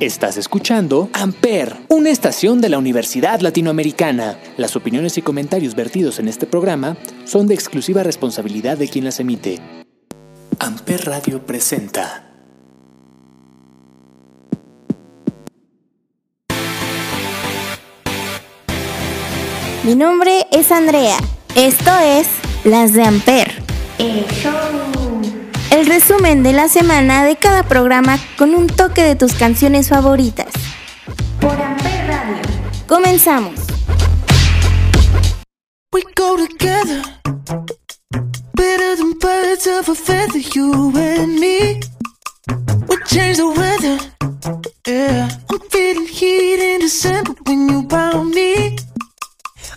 Estás escuchando Amper, una estación de la Universidad Latinoamericana. Las opiniones y comentarios vertidos en este programa son de exclusiva responsabilidad de quien las emite. Amper Radio presenta. Mi nombre es Andrea. Esto es Las de Amper. El resumen de la semana de cada programa con un toque de tus canciones favoritas. Por Amper Radio. Comenzamos. We go together, better than birds of a feather, you and me. We change the weather, yeah. I'm feeling heat in December when you found me.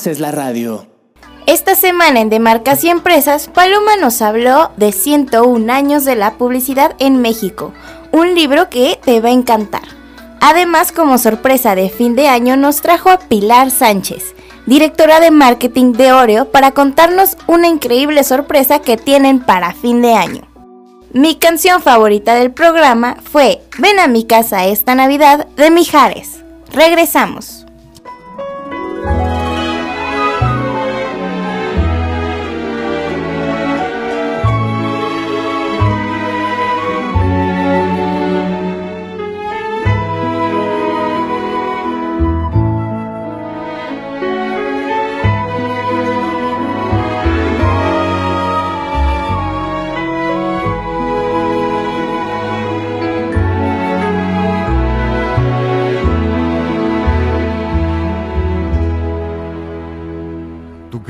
haces la radio. Esta semana en De Marcas y Empresas, Paloma nos habló de 101 años de la publicidad en México, un libro que te va a encantar. Además, como sorpresa de fin de año, nos trajo a Pilar Sánchez, directora de marketing de Oreo, para contarnos una increíble sorpresa que tienen para fin de año. Mi canción favorita del programa fue Ven a mi casa esta Navidad de Mijares. Regresamos.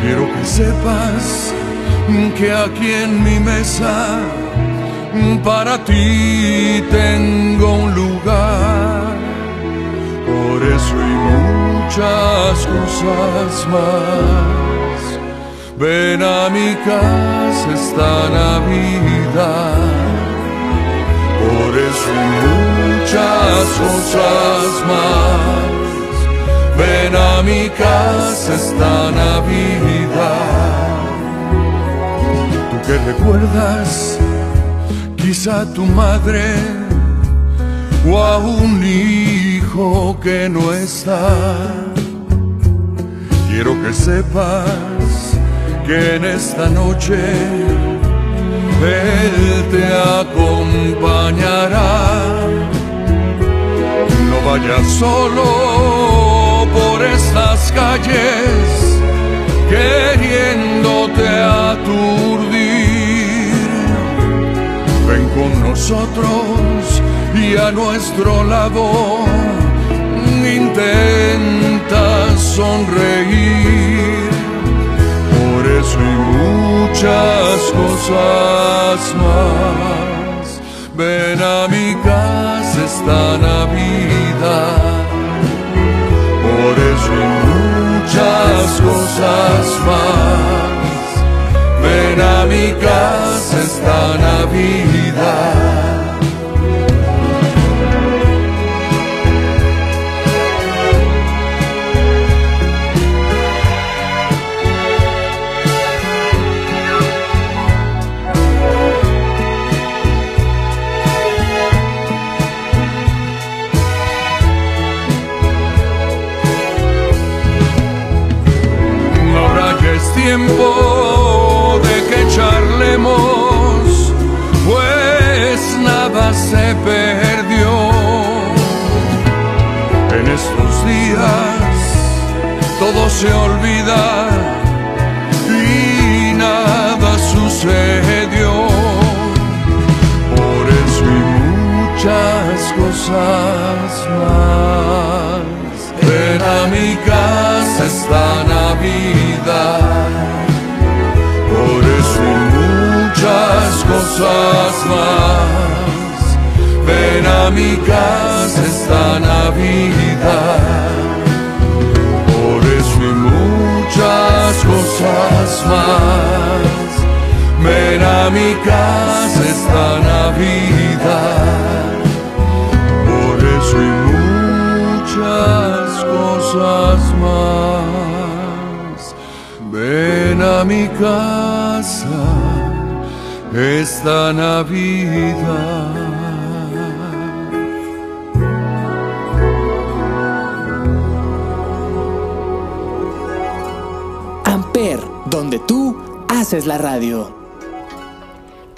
Quiero que sepas que aquí en mi mesa para ti tengo un lugar. Por eso y muchas cosas más. Ven a mi casa esta Navidad. Por eso y muchas cosas más. Ven a mi casa esta Navidad. Tú que recuerdas quizá tu madre o a un hijo que no está. Quiero que sepas que en esta noche Él te acompañará. No vayas solo por estas calles queriéndote aturdir. Ven con nosotros y a nuestro lado intenta sonreír. Por eso y muchas cosas más. Ven a mi casa esta Navidad. Por eso y muchas cosas más. Ven a mi casa esta Navidad.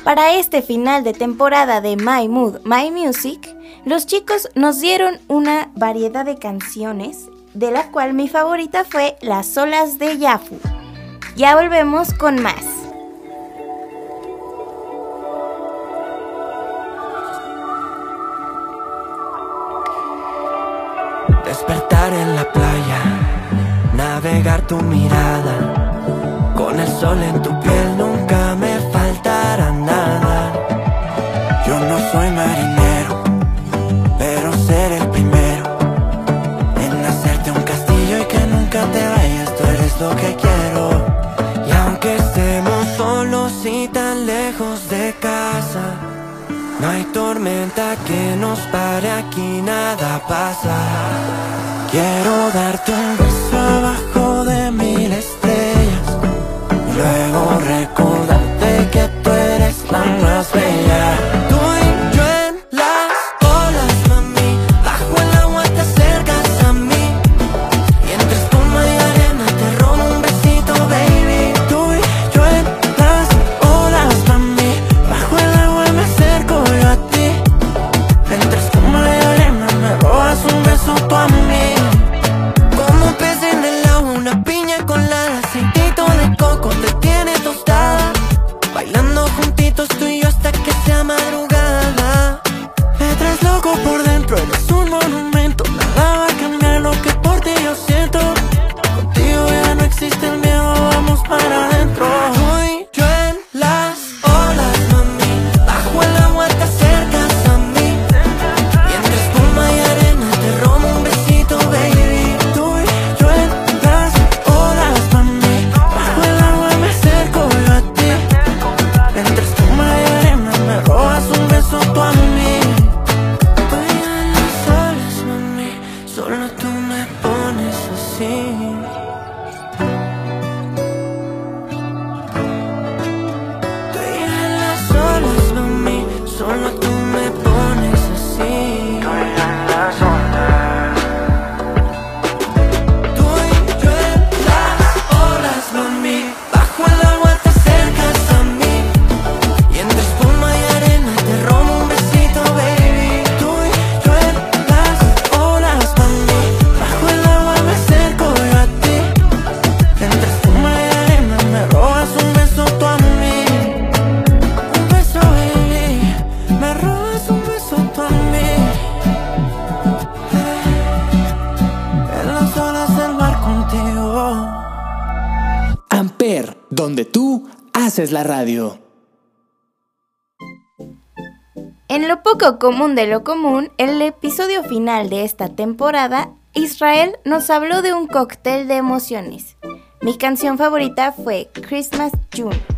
Para este final de temporada de My Mood, My Music, los chicos nos dieron una variedad de canciones, de la cual mi favorita fue Las olas de Yafu. Ya volvemos con más. Despertar en la playa, navegar tu mirada, que nos pare aquí, nada pasa. Quiero darte un común de lo común, el episodio final de esta temporada, Israel nos habló de un cóctel de emociones. Mi canción favorita fue Christmas June.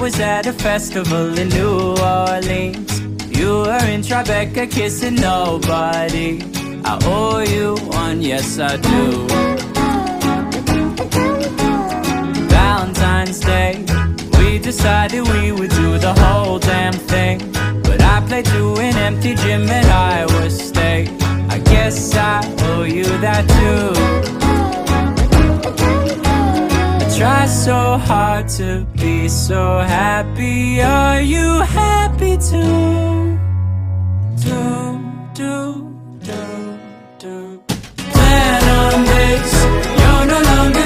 Was at a festival in New Orleans. You were in Tribeca kissing nobody. I owe you one, yes I do. Valentine's Day, we decided we would do the whole damn thing. But I played to an empty gym at Iowa State. I guess I owe you that too. Try so hard to be so happy. Are you happy too? Do, do, do, do. Plan on this. You're no longer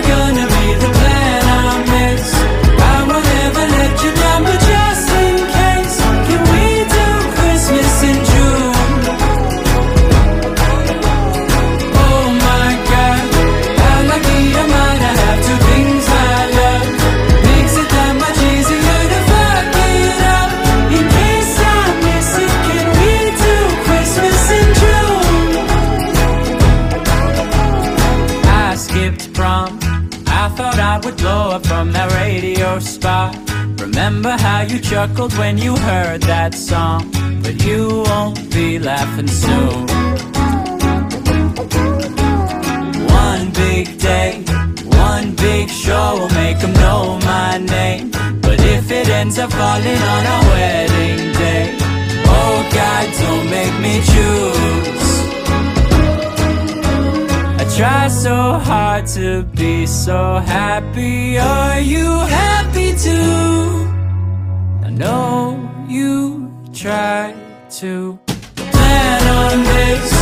from that radio spot. Remember how you chuckled when you heard that song? But you won't be laughing soon. One big day, one big show will make them know my name. But if it ends up falling on our wedding day, oh God, don't make me choose. Try so hard to be so happy. Are you happy too? I know you try to plan on this.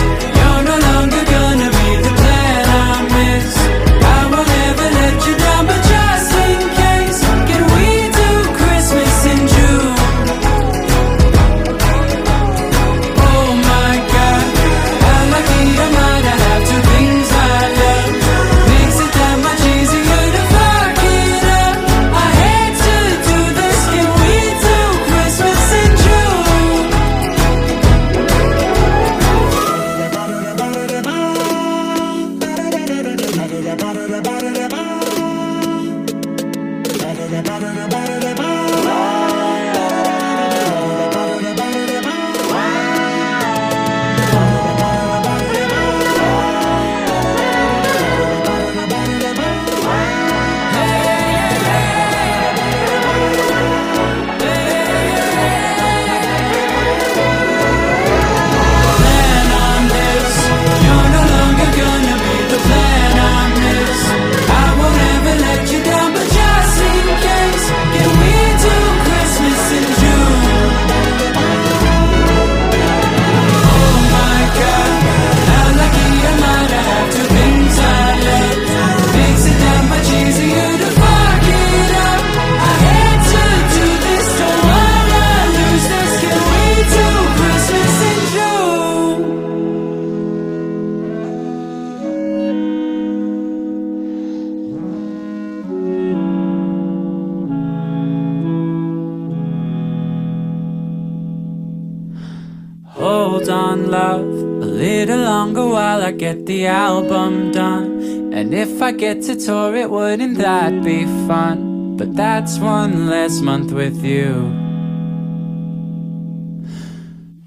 love a little longer while I get the album done. And if I get to tour it, wouldn't that be fun? But that's one less month with you.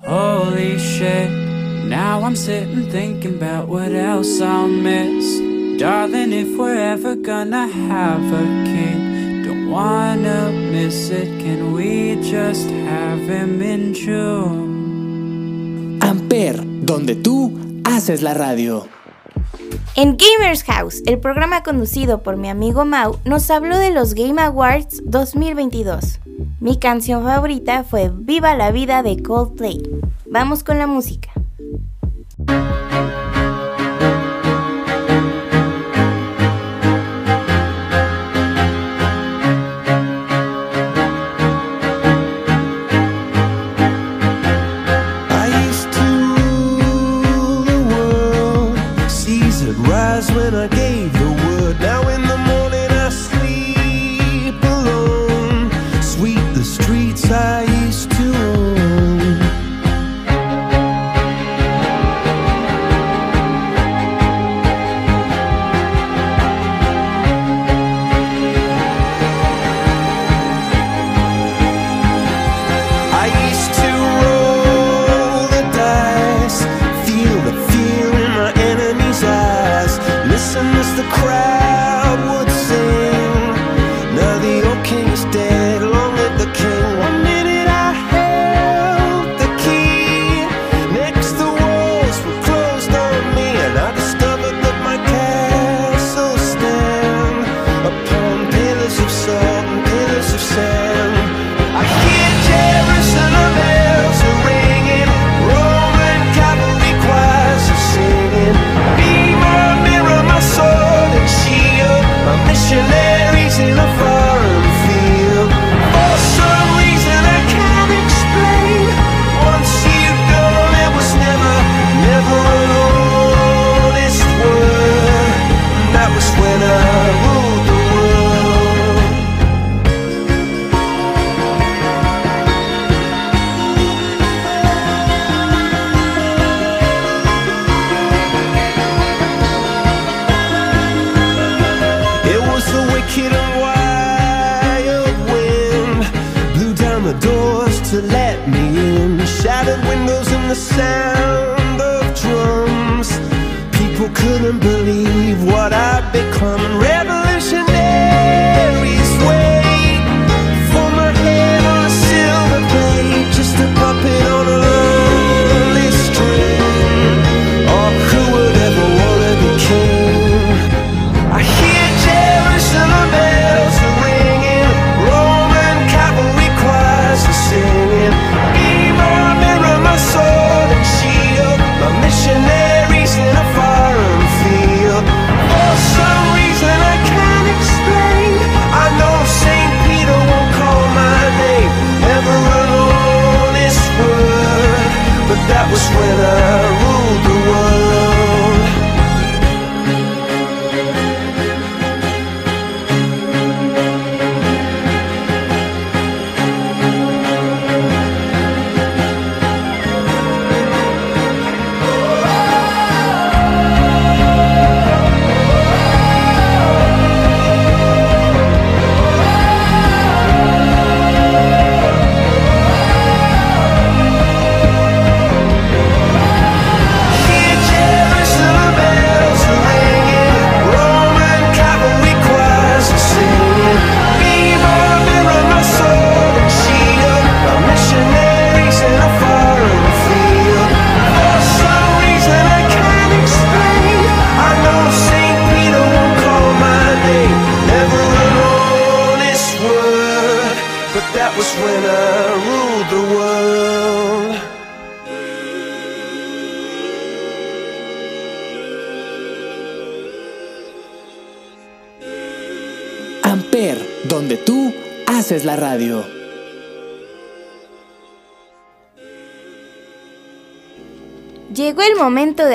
Holy shit, now I'm sitting thinking about what else I'll miss. Darling, if we're ever gonna have a kid, don't wanna miss it. Can we just have him in June? Amper, donde tú haces la radio. En Gamers House, el programa conducido por mi amigo Mau, nos habló de los Game Awards 2022. Mi canción favorita fue Viva la vida de Coldplay. Vamos con la música.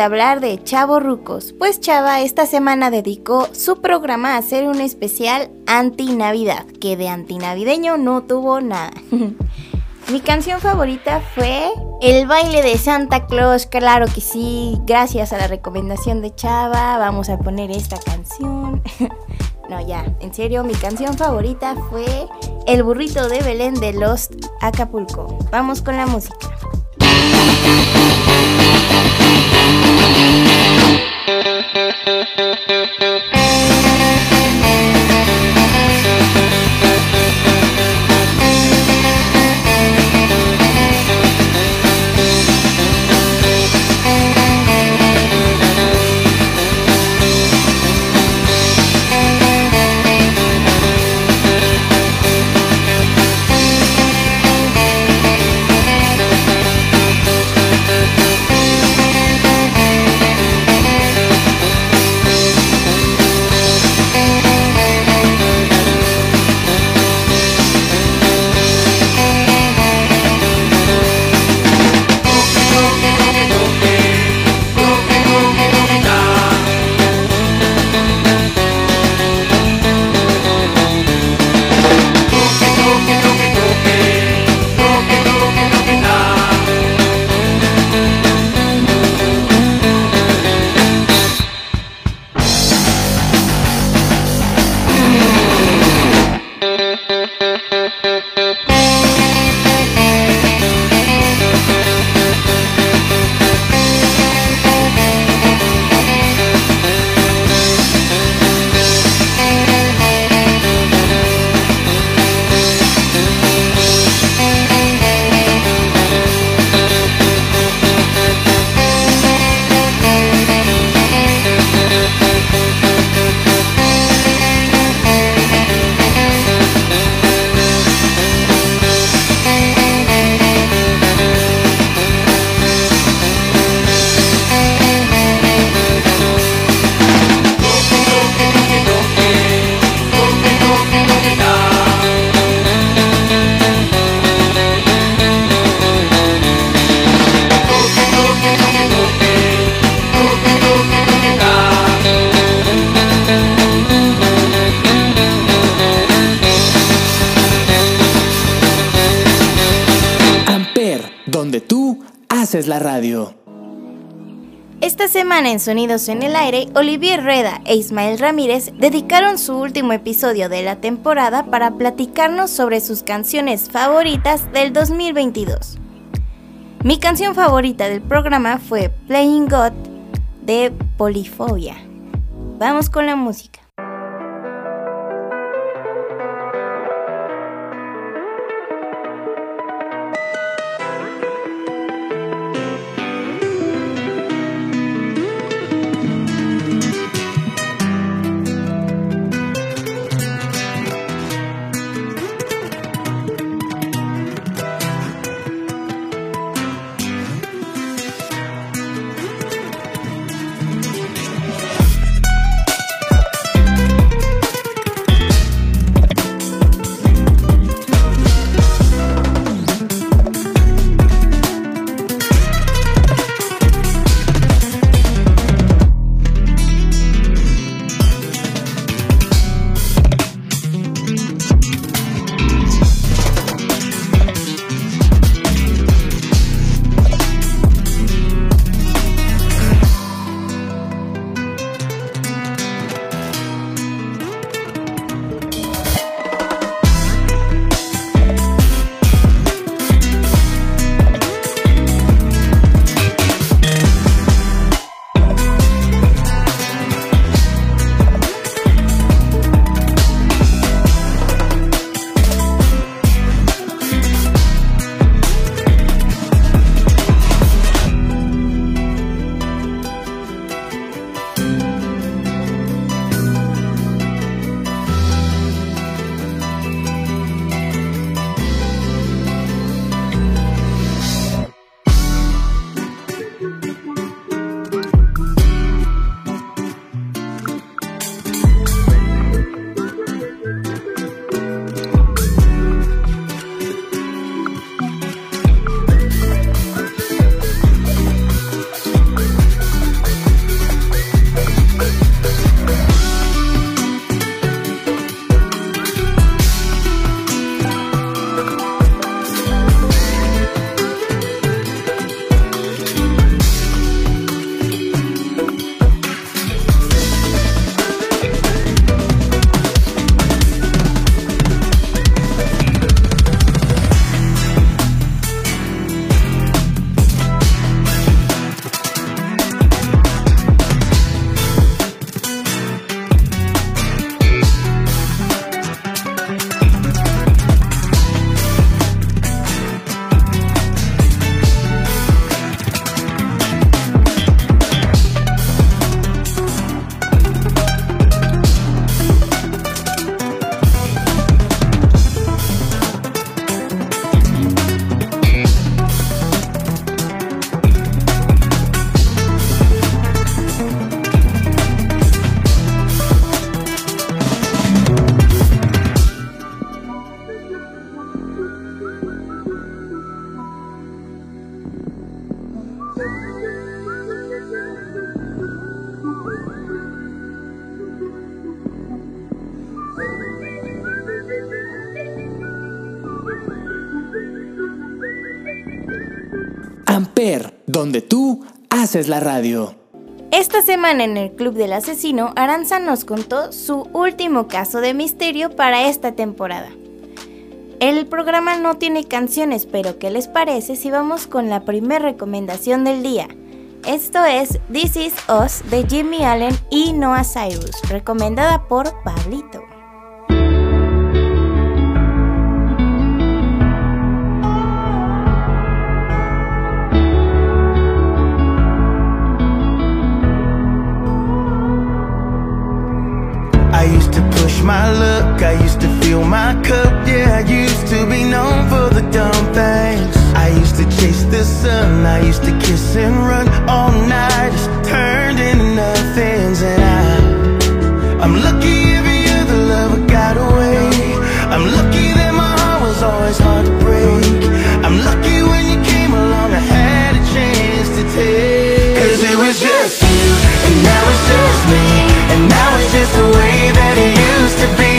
de hablar de Chavo Rucos, pues Chava esta semana dedicó su programa a hacer un especial anti-Navidad, que de antinavideño no tuvo nada. Mi canción favorita fue El baile de Santa Claus, claro que sí, gracias a la recomendación de Chava, vamos a poner esta canción. No, ya, en serio, mi canción favorita fue El burrito de Belén de Lost Acapulco. Vamos con la música. En Sonidos en el Aire, Olivier Rueda e Ismael Ramírez dedicaron su último episodio de la temporada para platicarnos sobre sus canciones favoritas del 2022. Mi canción favorita del programa fue Playing God de Polifobia. Vamos con la música. Haces la radio. Esta semana en el Club del Asesino, Aranza nos contó su último caso de misterio para esta temporada. El programa no tiene canciones, pero ¿qué les parece si vamos con la primera recomendación del día? Esto es This Is Us de Jimmy Allen y Noah Cyrus, recomendada por Pablito. My luck, I used to fill my cup. Yeah, I used to be known for the dumb things. I used to chase the sun, I used to kiss and run all night. Just turned into nothings, and I, I'm lucky every other lover got away. I'm lucky that my heart was always hard to break. I'm lucky when you came along, I had a chance to take. It's the way that it used to be.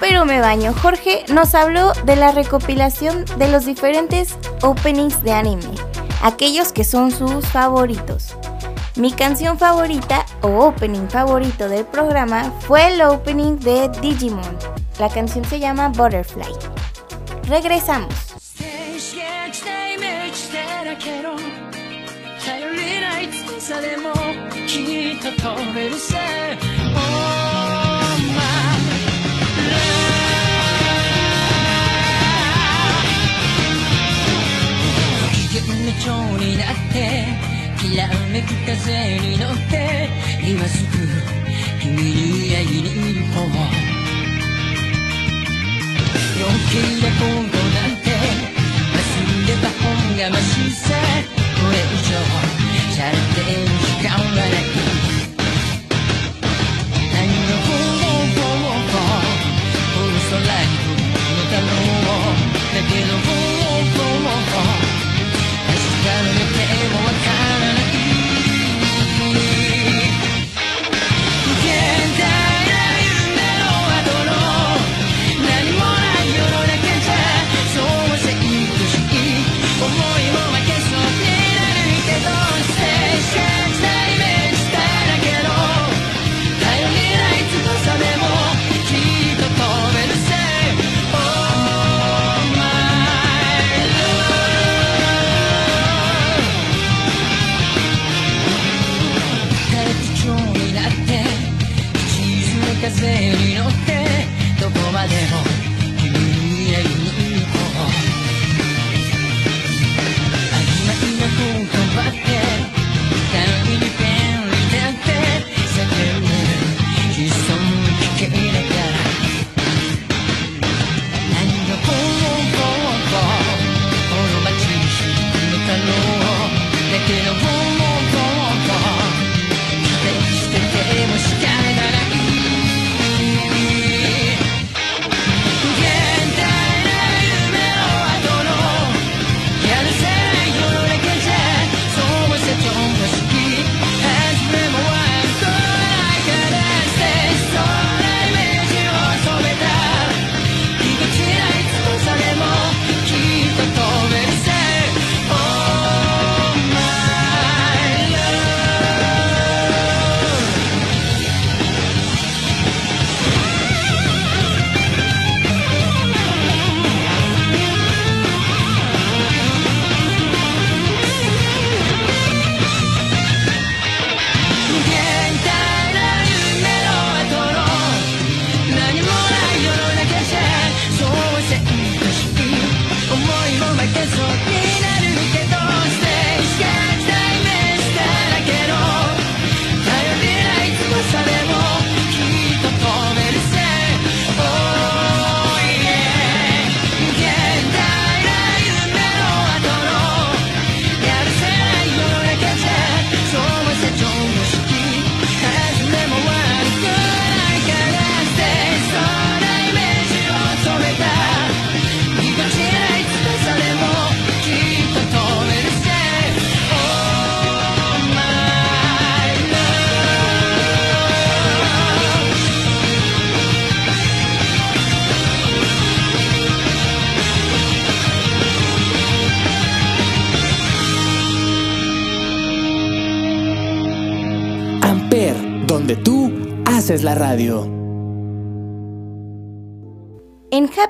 Pero me baño, Jorge nos habló de la recopilación de los diferentes openings de anime, aquellos que son sus favoritos. Mi canción favorita o opening favorito del programa fue el opening de Digimon. La canción se llama Butterfly. Regresamos. Love 危険な蝶になってきらめく風に乗って今すぐ君に会いに行こう。余計なことなんて忘れた本がましさこれ以上されてる時間はない。何の方法もこの空に飛ぶ。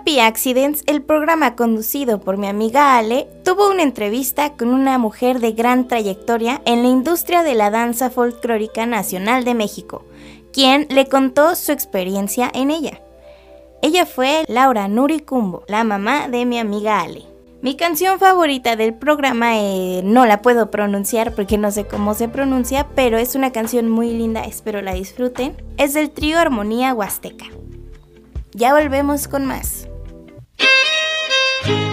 Happy Accidents, el programa conducido por mi amiga Ale tuvo una entrevista con una mujer de gran trayectoria en la industria de la danza folclórica nacional de México, quien le contó su experiencia en ella. Ella fue Laura Nuri Cumbo, la mamá de mi amiga Ale. Mi canción favorita del programa eh, no la puedo pronunciar porque no sé cómo se pronuncia, pero es una canción muy linda, espero la disfruten. Es del trío Armonía Huasteca. Ya volvemos con más. Ya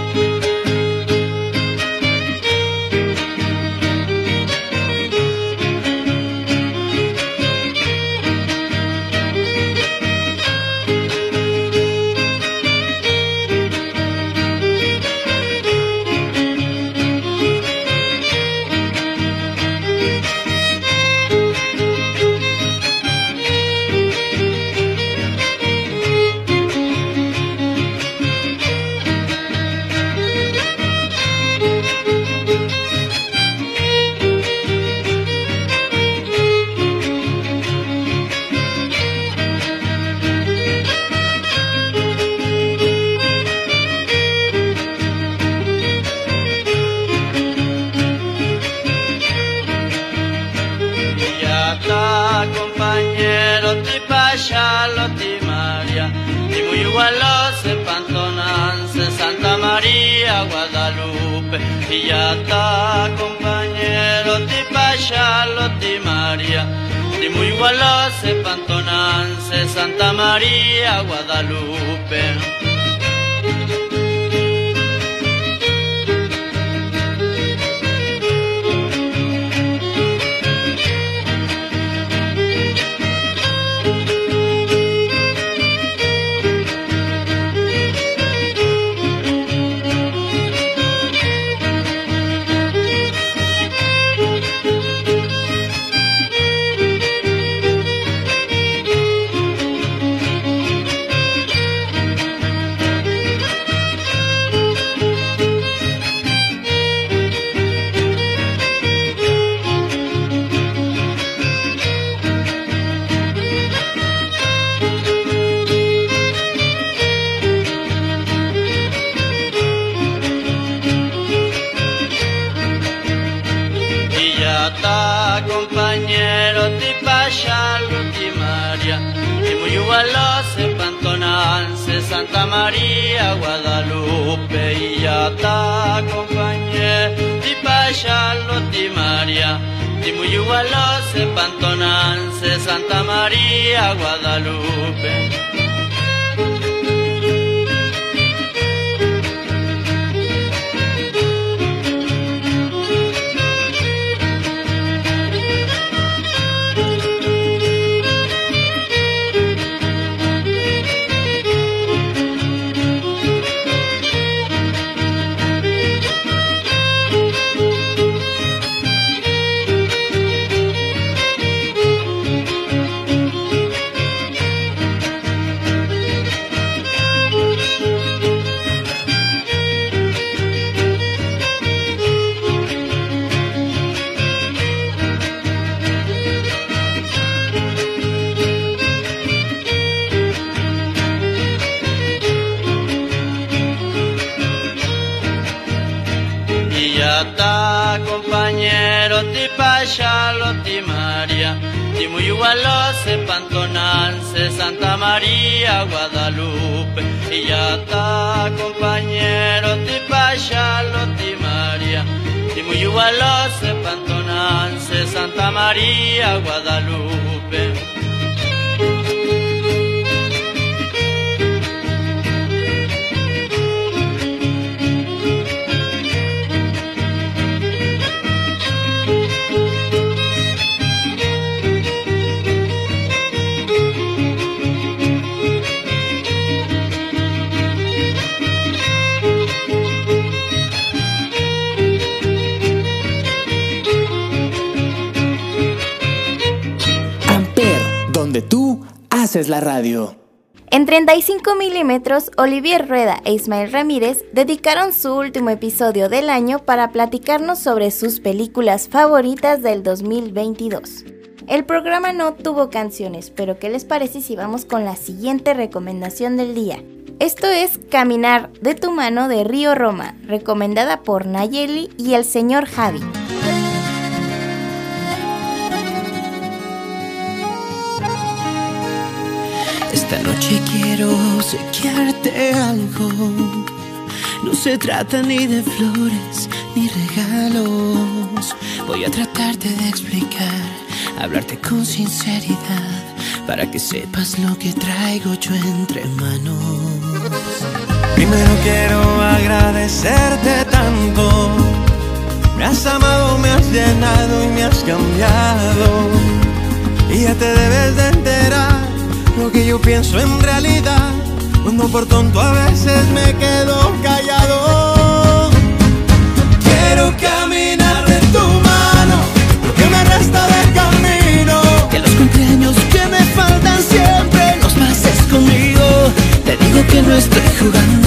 Está, compañero, ti pascialo ti Maria, ti muy se pantonanse Santa María Guadalupe. María Guadalupe. Y ya está, compañero, ti pascialo ti Maria, ti muy se pantonanse Santa María Guadalupe. Haces la radio. En 35 milímetros, Olivier Rueda e Ismael Ramírez dedicaron su último episodio del año para platicarnos sobre sus películas favoritas del 2022. El programa no tuvo canciones, pero ¿qué les parece si vamos con la siguiente recomendación del día? Esto es Caminar de tu mano de Río Roma, recomendada por Nayeli y el señor Javi. Esta noche quiero sequearte algo. No se trata ni de flores ni regalos. Voy a tratarte de explicar, hablarte con sinceridad, para que sepas lo que traigo yo entre manos. Primero quiero agradecerte tanto. Me has amado, me has llenado y me has cambiado. Y ya te debes de enterar lo que yo pienso en realidad. Cuando por tonto a veces me quedo callado. Quiero caminar de tu mano, lo que me resta de camino. Que los cumpleaños que me faltan siempre los pases conmigo. Te digo que no estoy jugando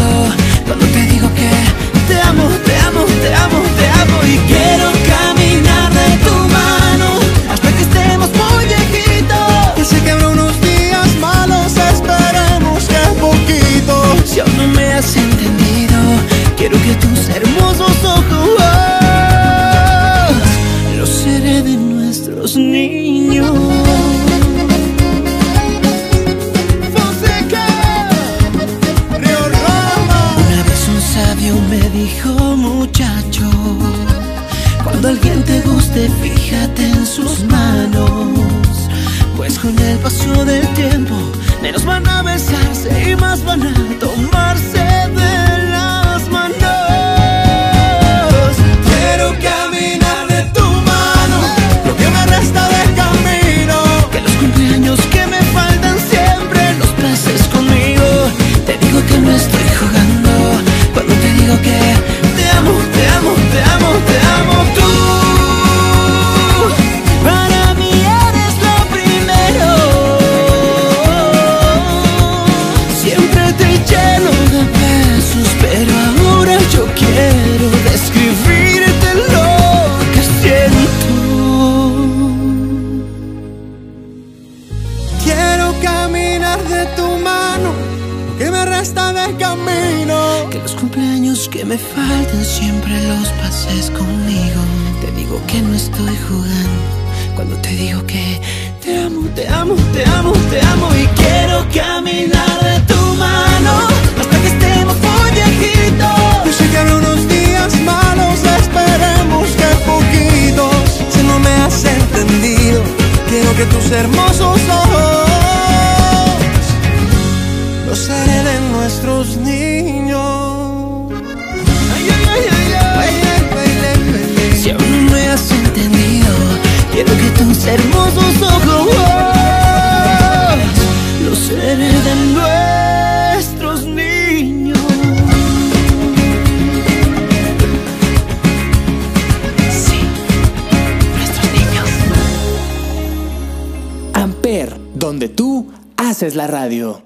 radio.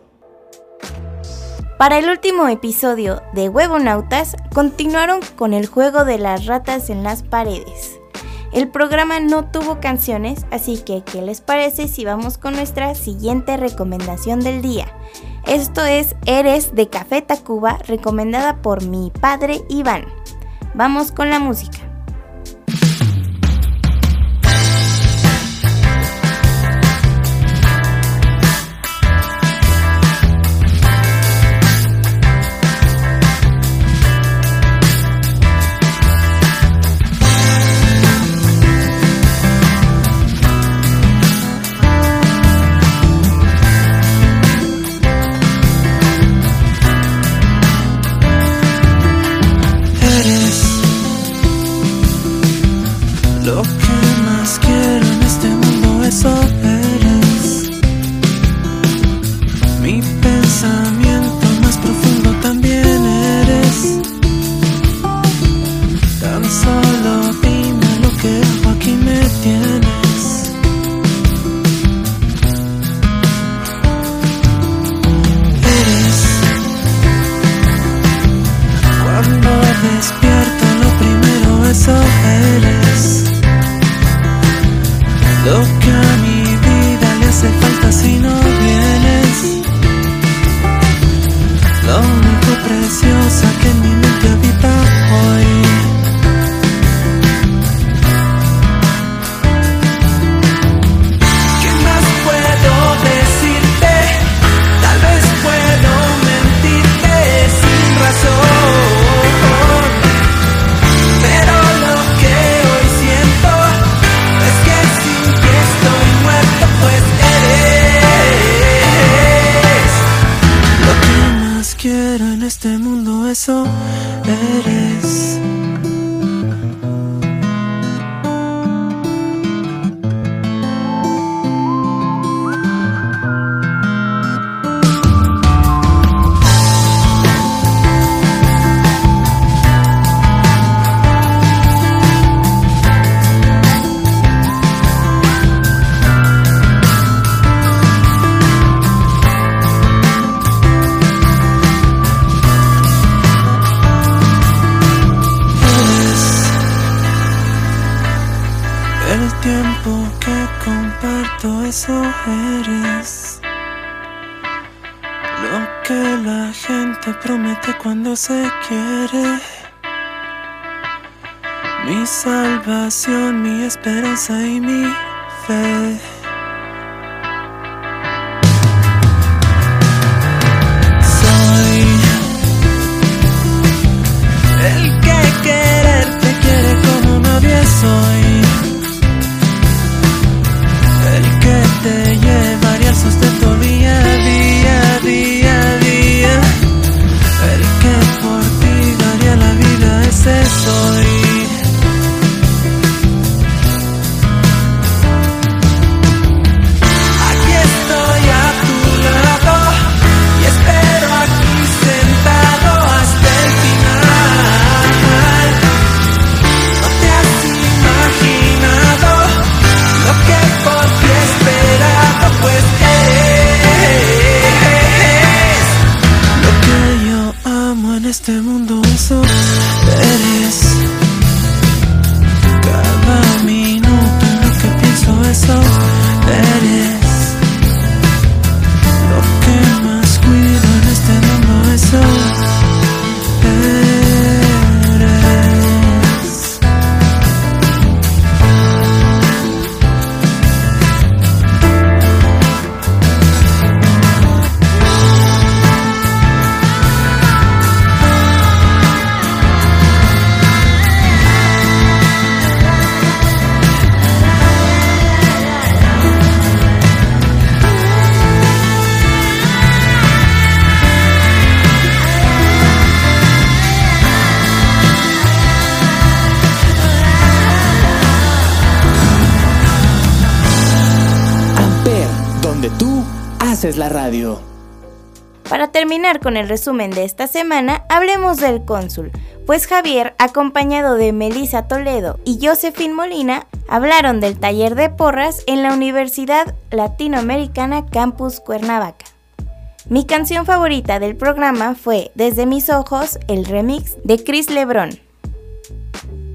Para el último episodio de Huevonautas, continuaron con el juego de las ratas en las paredes. El programa no tuvo canciones, así que ¿qué les parece si vamos con nuestra siguiente recomendación del día? Esto es Eres de Café Tacuba, recomendada por mi padre Iván. Vamos con la música. Mi esperanza y mi fe. Haces la radio. Para terminar con el resumen de esta semana, hablemos del cónsul, pues Javier, acompañado de Melissa Toledo y Josephine Molina, hablaron del taller de porras en la Universidad Latinoamericana Campus Cuernavaca. Mi canción favorita del programa fue Desde mis ojos, el remix de Chris Lebrón.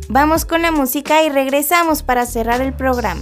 Vamos con la música y regresamos para cerrar el programa.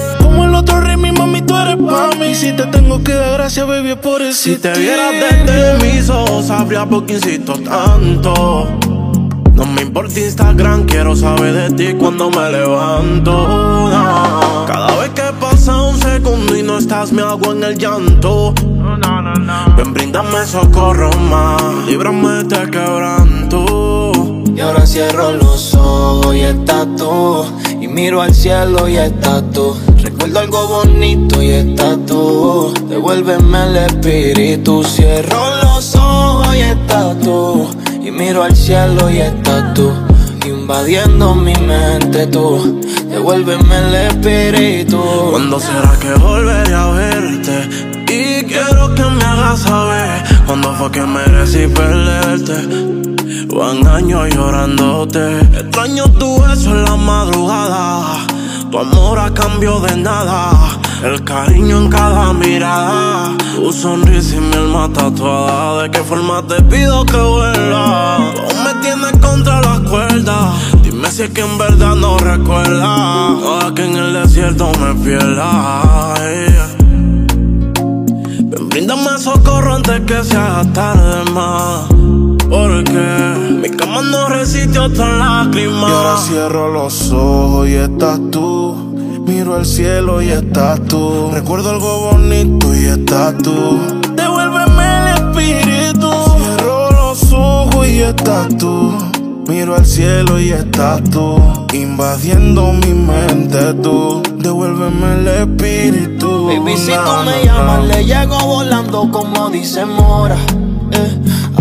Otro mi mami, tú eres pa' mí. Si te tengo que dar gracias, baby, es por eso. Si te vieras desde mis ojos, sabría por qué insisto tanto. No me importa Instagram, quiero saber de ti cuando me levanto. no. Cada vez que pasa un segundo y no estás, me hago en el llanto. Ven, bríndame socorro más, líbrame de este quebranto. Y ahora cierro los ojos y estás tú. Y miro al cielo y estás tú. Recuerdo algo bonito y estás tú. Devuélveme el espíritu. Cierro los ojos y estás tú. Y miro al cielo y estás tú. Invadiendo mi mente tú. Devuélveme el espíritu. ¿Cuándo será que volveré a verte? Y quiero que me hagas saber cuándo fue que merecí perderte. Van años llorándote. Extraño tu beso en la madrugada. Tu amor a cambio de nada. El cariño en cada mirada. Tu sonrisa y mi alma tatuada. ¿De qué forma te pido que vuelva? Tú me tienes contra las cuerdas. Dime si es que en verdad no recuerdas. Toda que en el desierto me pierda. Ven, bríndame socorro antes que se haga tarde más. Otra lágrima. Y ahora cierro los ojos y estás tú. Miro al cielo y estás tú. Recuerdo algo bonito y estás tú. Devuélveme el espíritu. Cierro los ojos y estás tú. Miro al cielo y estás tú. Invadiendo mi mente tú. Devuélveme el espíritu. Baby, si tú me llamas, le llego volando como dice Mora.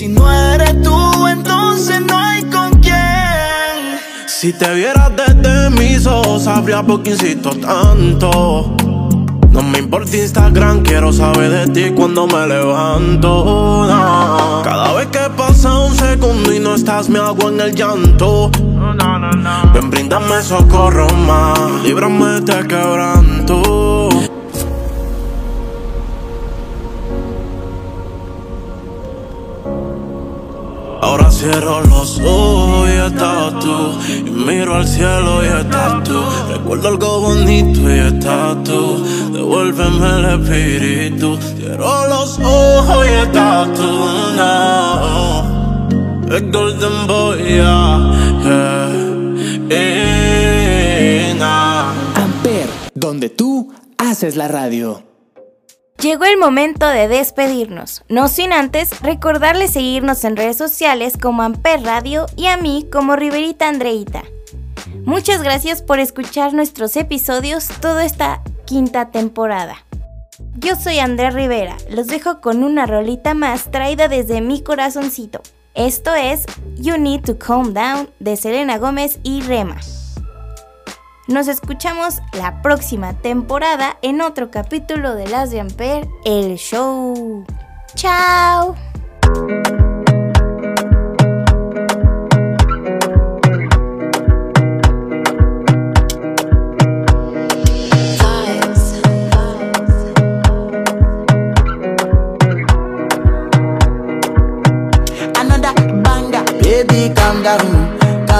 Si no eres tú, entonces no hay con quién. Si te vieras desde mis ojos, sabría por qué insisto tanto. No me importa Instagram, quiero saber de ti cuando me levanto. no. Cada vez que pasa un segundo y no estás, me hago en el llanto. Ven, bríndame socorro más, líbrame de quebranto. Ahora cierro los ojos y estás tú. Y miro al cielo y estás tú. Recuerdo algo bonito y estás tú. Devuélveme el espíritu. Cierro los ojos y estás tú. No. El Golden Boy, yeah. yeah. Eh. Amper, donde tú haces la radio. Llegó el momento de despedirnos, no sin antes recordarles seguirnos en redes sociales como Amper Radio y a mí como Riverita Andreita. Muchas gracias por escuchar nuestros episodios toda esta quinta temporada. Yo soy Andrés Rivera, los dejo con una rolita más traída desde mi corazoncito. Esto es You Need to Calm Down de Selena Gómez y Rema. Nos escuchamos la próxima temporada en otro capítulo de Las de el show. ¡Chao!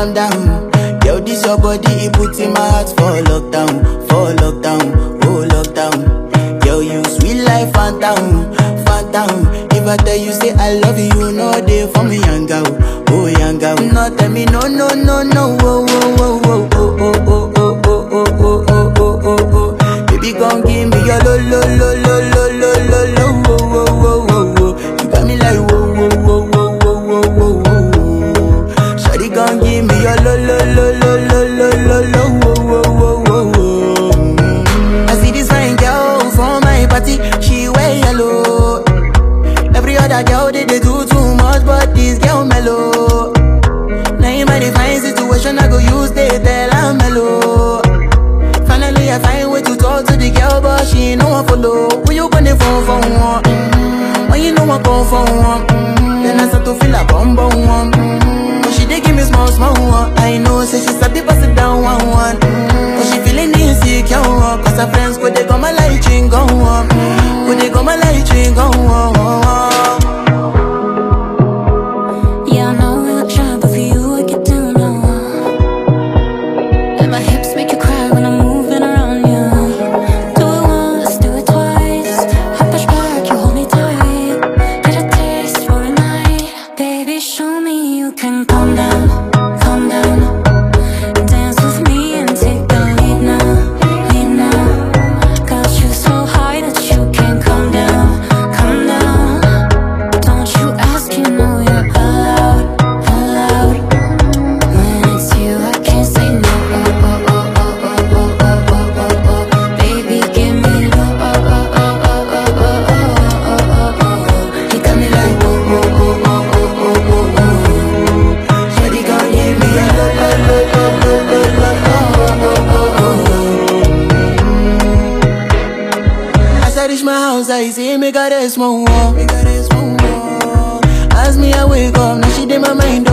down, down. Yo, your body, it puts in my heart for lockdown, for lockdown, oh lockdown. Yo, you sweet life, phantom, phantom. If I tell you say I love you, no day for me, young girl, oh young girl. No tell me no, no, no, no, me gotta smoke, more. gotta. Ask me, I wake up, now she did my mind